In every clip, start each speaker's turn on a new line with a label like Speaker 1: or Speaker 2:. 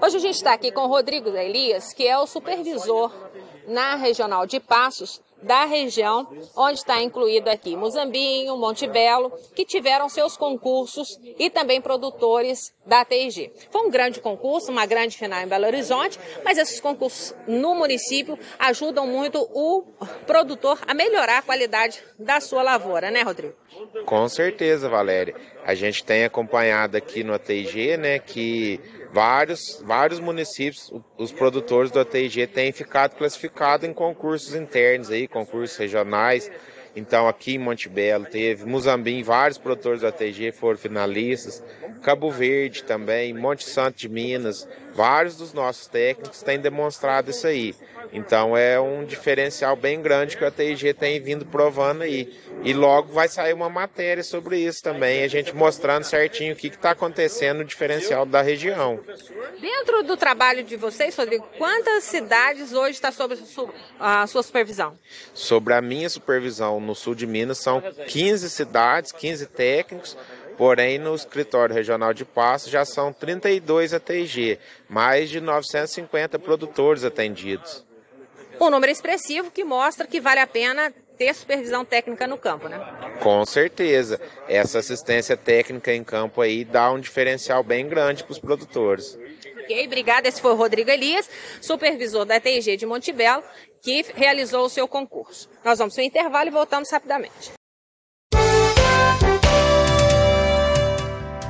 Speaker 1: Hoje a gente está aqui com o Rodrigo Elias, que é o supervisor na Regional de Passos da região, onde está incluído aqui Muzambinho, Monte Belo, que tiveram seus concursos e também produtores da TIG. Foi um grande concurso, uma grande final em Belo Horizonte, mas esses concursos no município ajudam muito o produtor a melhorar a qualidade da sua lavoura, né, Rodrigo?
Speaker 2: Com certeza, Valéria. A gente tem acompanhado aqui no ATG, né, que vários, vários municípios, os produtores do ATG têm ficado classificados em concursos internos aí, concursos regionais. Então aqui em Monte Belo teve Muzambim, vários produtores do ATG foram finalistas, Cabo Verde também, Monte Santo de Minas, vários dos nossos técnicos têm demonstrado isso aí. Então é um diferencial bem grande que a TIG tem vindo provando aí. E logo vai sair uma matéria sobre isso também, a gente mostrando certinho o que está acontecendo no diferencial da região.
Speaker 1: Dentro do trabalho de vocês, Rodrigo, quantas cidades hoje está sob a sua supervisão?
Speaker 2: Sobre a minha supervisão no sul de Minas, são 15 cidades, 15 técnicos, Porém, no escritório regional de Passos já são 32 ATG, mais de 950 produtores atendidos.
Speaker 1: Um número expressivo que mostra que vale a pena ter supervisão técnica no campo, né?
Speaker 2: Com certeza. Essa assistência técnica em campo aí dá um diferencial bem grande para os produtores.
Speaker 1: Ok, obrigada. Esse foi o Rodrigo Elias, supervisor da TIG de Montebello, que realizou o seu concurso. Nós vamos para o intervalo e voltamos rapidamente.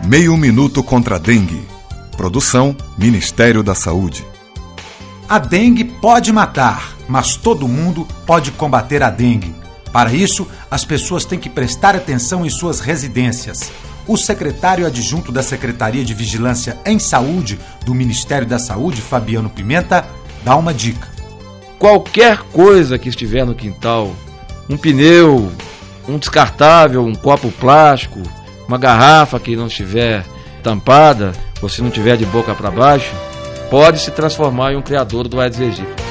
Speaker 3: Meio Minuto contra a Dengue. Produção Ministério da Saúde.
Speaker 4: A dengue pode matar, mas todo mundo pode combater a dengue. Para isso, as pessoas têm que prestar atenção em suas residências. O secretário adjunto da Secretaria de Vigilância em Saúde do Ministério da Saúde, Fabiano Pimenta, dá uma dica.
Speaker 5: Qualquer coisa que estiver no quintal, um pneu, um descartável, um copo plástico, uma garrafa que não estiver tampada, ou se não tiver de boca para baixo, pode se transformar em um criador do Aedes aegypti.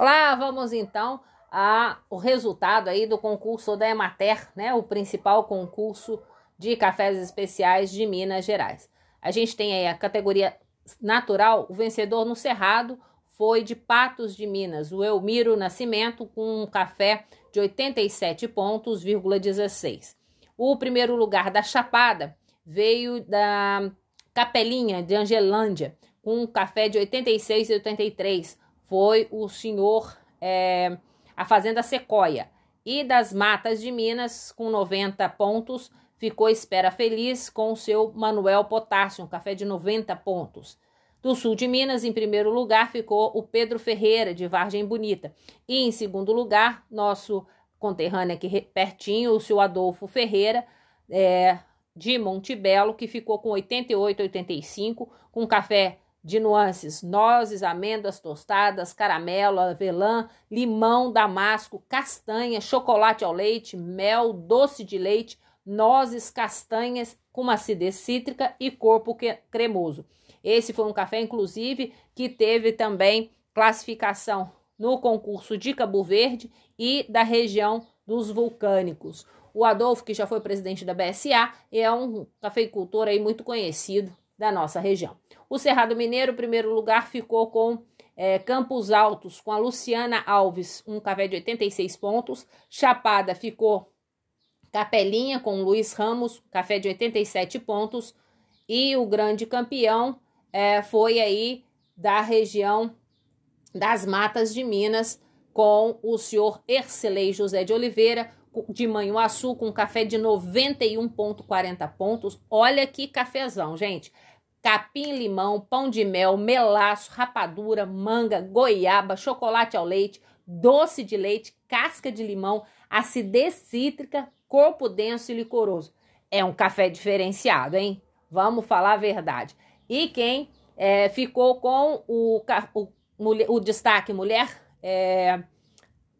Speaker 1: Olá, vamos então ao resultado aí do concurso da Emater, né, o principal concurso de cafés especiais de Minas Gerais. A gente tem aí a categoria natural, o vencedor no Cerrado foi de Patos de Minas, o Elmiro Nascimento com um café de 87 pontos, 16. O primeiro lugar da Chapada veio da Capelinha de Angelândia, com um café de 86 e 83. Foi o senhor, é, a Fazenda Sequoia. E das Matas de Minas, com 90 pontos, ficou Espera Feliz com o seu Manuel Potássio, um café de 90 pontos. Do sul de Minas, em primeiro lugar, ficou o Pedro Ferreira, de Vargem Bonita. E em segundo lugar, nosso conterrâneo aqui pertinho, o seu Adolfo Ferreira, é, de Montebello, que ficou com 88,85, com café de nuances, nozes, amêndoas tostadas, caramelo, avelã, limão, damasco, castanha, chocolate ao leite, mel, doce de leite, nozes, castanhas com uma acidez cítrica e corpo cremoso. Esse foi um café, inclusive, que teve também classificação no concurso de Cabo Verde e da região dos vulcânicos. O Adolfo, que já foi presidente da BSA, é um cafeicultor aí muito conhecido da nossa região. O Cerrado Mineiro, primeiro lugar, ficou com é, Campos Altos, com a Luciana Alves, um café de 86 pontos. Chapada ficou Capelinha com Luiz Ramos, café de 87 pontos. E o grande campeão é, foi aí da região das Matas de Minas, com o senhor Ercelei José de Oliveira, de Manhuaçu com café de 91,40 pontos. Olha que cafezão, gente. Capim, limão, pão de mel, melaço, rapadura, manga, goiaba, chocolate ao leite, doce de leite, casca de limão, acidez cítrica, corpo denso e licoroso. É um café diferenciado, hein? Vamos falar a verdade. E quem é, ficou com o, o, o, destaque mulher é,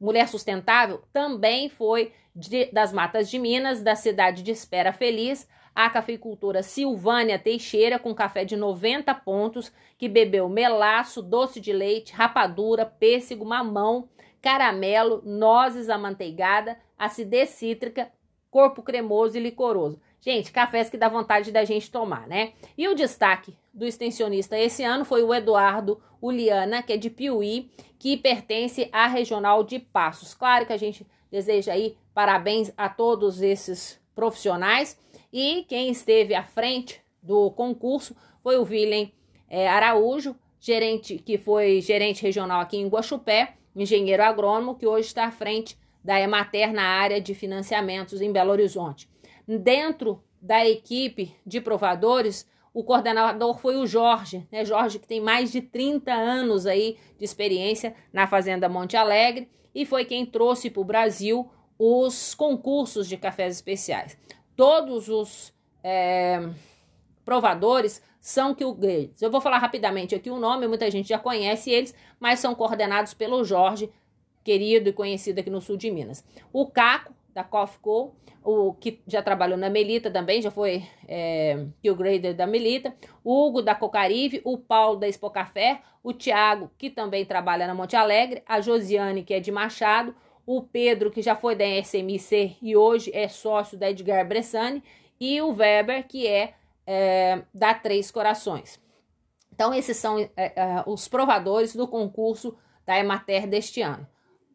Speaker 1: mulher sustentável também foi de, das Matas de Minas, da cidade de Espera Feliz, a cafeicultora Silvânia Teixeira, com café de 90 pontos, que bebeu melaço, doce de leite, rapadura, pêssego, mamão, caramelo, nozes amanteigada, acidez cítrica, corpo cremoso e licoroso. Gente, cafés que dá vontade da gente tomar, né? E o destaque do extensionista esse ano foi o Eduardo Uliana, que é de Piuí, que pertence à Regional de Passos. Claro que a gente deseja aí parabéns a todos esses profissionais e quem esteve à frente do concurso foi o Willem é, Araújo, gerente que foi gerente regional aqui em Guaxupé, engenheiro agrônomo, que hoje está à frente da Emater na área de financiamentos em Belo Horizonte. Dentro da equipe de provadores, o coordenador foi o Jorge, né? Jorge que tem mais de 30 anos aí de experiência na Fazenda Monte Alegre e foi quem trouxe para o Brasil os concursos de cafés especiais. Todos os é, provadores são que o Grades. Eu vou falar rapidamente aqui o nome, muita gente já conhece eles, mas são coordenados pelo Jorge, querido e conhecido aqui no sul de Minas. O Caco, da Coffee o que já trabalhou na Melita também, já foi é, Grader da Melita, o Hugo da Cocarive, o Paulo da Expo Café, o Tiago, que também trabalha na Monte Alegre, a Josiane, que é de Machado, o Pedro, que já foi da SMC e hoje é sócio da Edgar Bressani, e o Weber, que é, é da Três Corações. Então, esses são é, é, os provadores do concurso da Emater deste ano.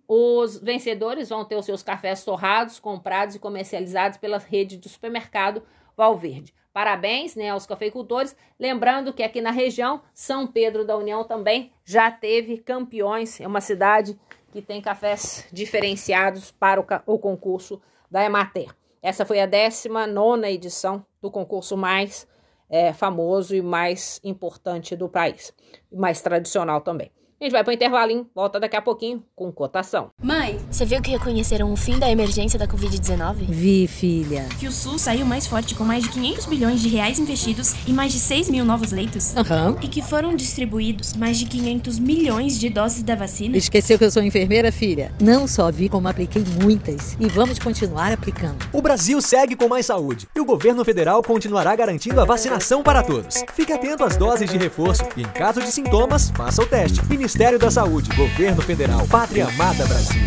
Speaker 1: Os vencedores vão ter os seus cafés torrados, comprados e comercializados pela rede do supermercado Valverde. Parabéns né, aos cafeicultores. Lembrando que aqui na região, São Pedro da União também já teve campeões. É uma cidade que tem cafés diferenciados para o, o concurso da Emater. Essa foi a 19 edição do concurso mais é, famoso e mais importante do país, mais tradicional também. A gente vai pro intervalinho, volta daqui a pouquinho com cotação.
Speaker 6: Mãe, você viu que reconheceram o fim da emergência da Covid-19?
Speaker 7: Vi, filha.
Speaker 6: Que o SUS saiu mais forte com mais de 500 bilhões de reais investidos e mais de 6 mil novos leitos?
Speaker 7: Aham. Uhum.
Speaker 6: E que foram distribuídos mais de 500 milhões de doses da vacina?
Speaker 7: Esqueceu que eu sou enfermeira, filha? Não só vi como apliquei muitas e vamos continuar aplicando.
Speaker 8: O Brasil segue com mais saúde e o governo federal continuará garantindo a vacinação para todos. Fique atento às doses de reforço e, em caso de sintomas, faça o teste. Ministério da Saúde, Governo Federal, Pátria Amada Brasil.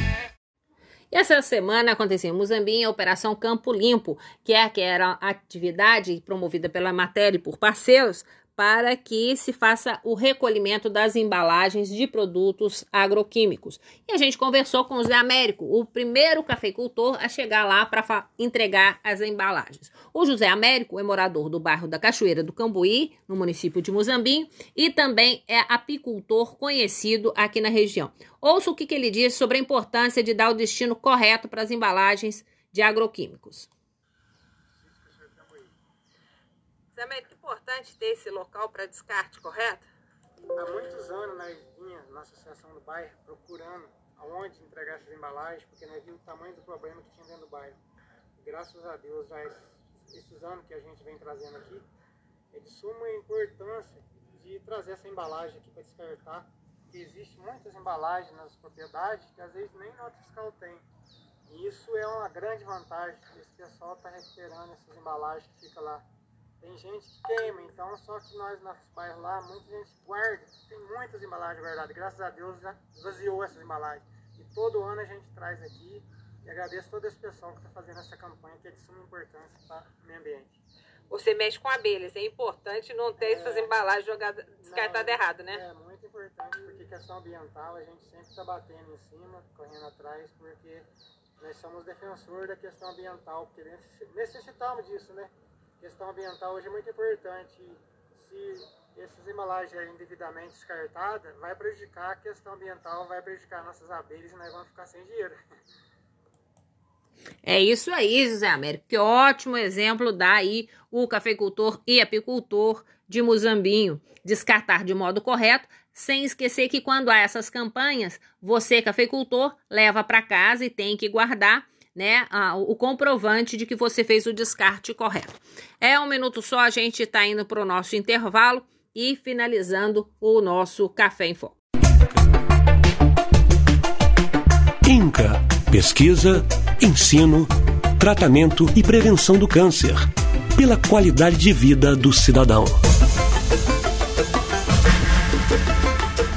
Speaker 1: E essa semana aconteceu em Muzambinho a Operação Campo Limpo, que é aquela atividade promovida pela matéria e por parceiros para que se faça o recolhimento das embalagens de produtos agroquímicos. E a gente conversou com o Zé Américo, o primeiro cafeicultor a chegar lá para entregar as embalagens. O José Américo é morador do bairro da Cachoeira do Cambuí, no município de Muzambinho, e também é apicultor conhecido aqui na região. Ouça o que, que ele diz sobre a importância de dar o destino correto para as embalagens de agroquímicos. Zé Américo, importante ter esse local para descarte, correto?
Speaker 9: Há muitos anos nós vinha na associação do bairro procurando aonde entregar essas embalagens, porque nós vimos o tamanho do problema que tinha dentro do bairro. graças a Deus, já esses anos que a gente vem trazendo aqui, é de suma importância de trazer essa embalagem aqui para despertar, porque existe muitas embalagens nas propriedades que às vezes nem nota fiscal tem. E isso é uma grande vantagem, porque esse pessoal está recuperando essas embalagens que fica lá tem gente que queima, então só que nós nos bairros lá, muita gente guarda, tem muitas embalagens guardadas. Graças a Deus já esvaziou essas embalagens. E todo ano a gente traz aqui e agradeço todo esse pessoal que está fazendo essa campanha, que é de suma importância para o meio ambiente.
Speaker 1: Você mexe com abelhas, é importante não ter é, essas embalagens jogadas, descartadas errado, né?
Speaker 9: É muito importante, porque questão ambiental a gente sempre está batendo em cima, correndo atrás, porque nós somos defensores da questão ambiental, porque necessitamos disso, né? Questão ambiental hoje é muito importante. Se essas embalagens indevidamente descartadas, vai prejudicar a questão ambiental, vai prejudicar nossas abelhas e nós vamos ficar sem dinheiro.
Speaker 1: É isso aí, José Américo. Que ótimo exemplo dá aí o cafeicultor e apicultor de Muzambinho. Descartar de modo correto, sem esquecer que quando há essas campanhas, você, cafeicultor, leva para casa e tem que guardar né, o comprovante de que você fez o descarte correto. É um minuto só, a gente está indo para o nosso intervalo e finalizando o nosso Café em Foco.
Speaker 10: INCA Pesquisa, ensino, tratamento e prevenção do câncer. Pela qualidade de vida do cidadão.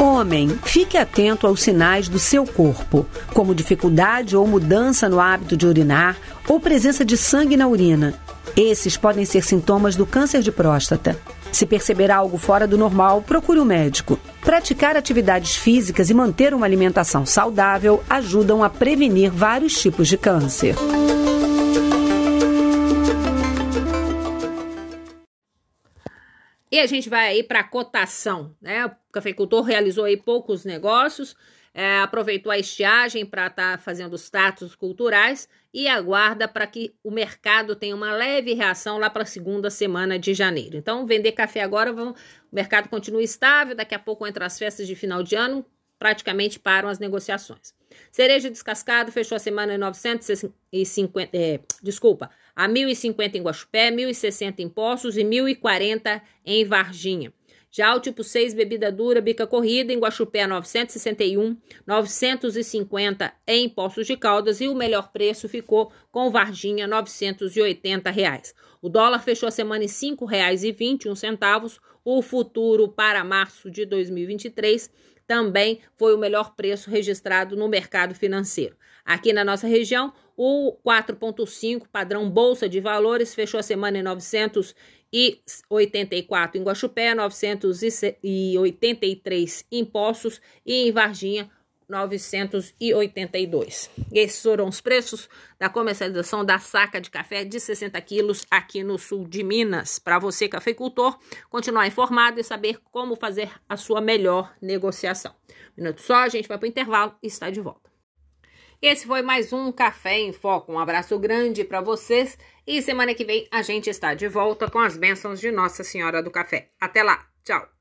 Speaker 11: Homem, fique atento aos sinais do seu corpo, como dificuldade ou mudança no hábito de urinar ou presença de sangue na urina. Esses podem ser sintomas do câncer de próstata. Se perceber algo fora do normal, procure o um médico. Praticar atividades físicas e manter uma alimentação saudável ajudam a prevenir vários tipos de câncer.
Speaker 1: E a gente vai aí para a cotação, né? O cafeicultor realizou aí poucos negócios, é, aproveitou a estiagem para estar tá fazendo os tratos culturais e aguarda para que o mercado tenha uma leve reação lá para a segunda semana de janeiro. Então, vender café agora, vamos, o mercado continua estável, daqui a pouco entra as festas de final de ano, praticamente param as negociações. Cereja descascado fechou a semana em 950, é, desculpa, a 1.050 em Guaxupé, 1.060 em Poços e 1.040 em Varginha. Já o tipo 6, bebida dura, bica corrida, em Guaxupé 961, 950 em Poços de Caldas e o melhor preço ficou com Varginha, 980 reais. O dólar fechou a semana em R$ 5,21, o futuro para março de 2023 também foi o melhor preço registrado no mercado financeiro. Aqui na nossa região, o 4.5 padrão Bolsa de Valores fechou a semana em 984 em Guaxupé, 983 em Poços e em Varginha 982. Esses foram os preços da comercialização da saca de café de 60 quilos aqui no sul de Minas. Para você, cafeicultor, continuar informado e saber como fazer a sua melhor negociação. Um minuto só, a gente vai para o intervalo e está de volta. Esse foi mais um Café em Foco. Um abraço grande para vocês e semana que vem a gente está de volta com as bênçãos de Nossa Senhora do Café. Até lá, tchau!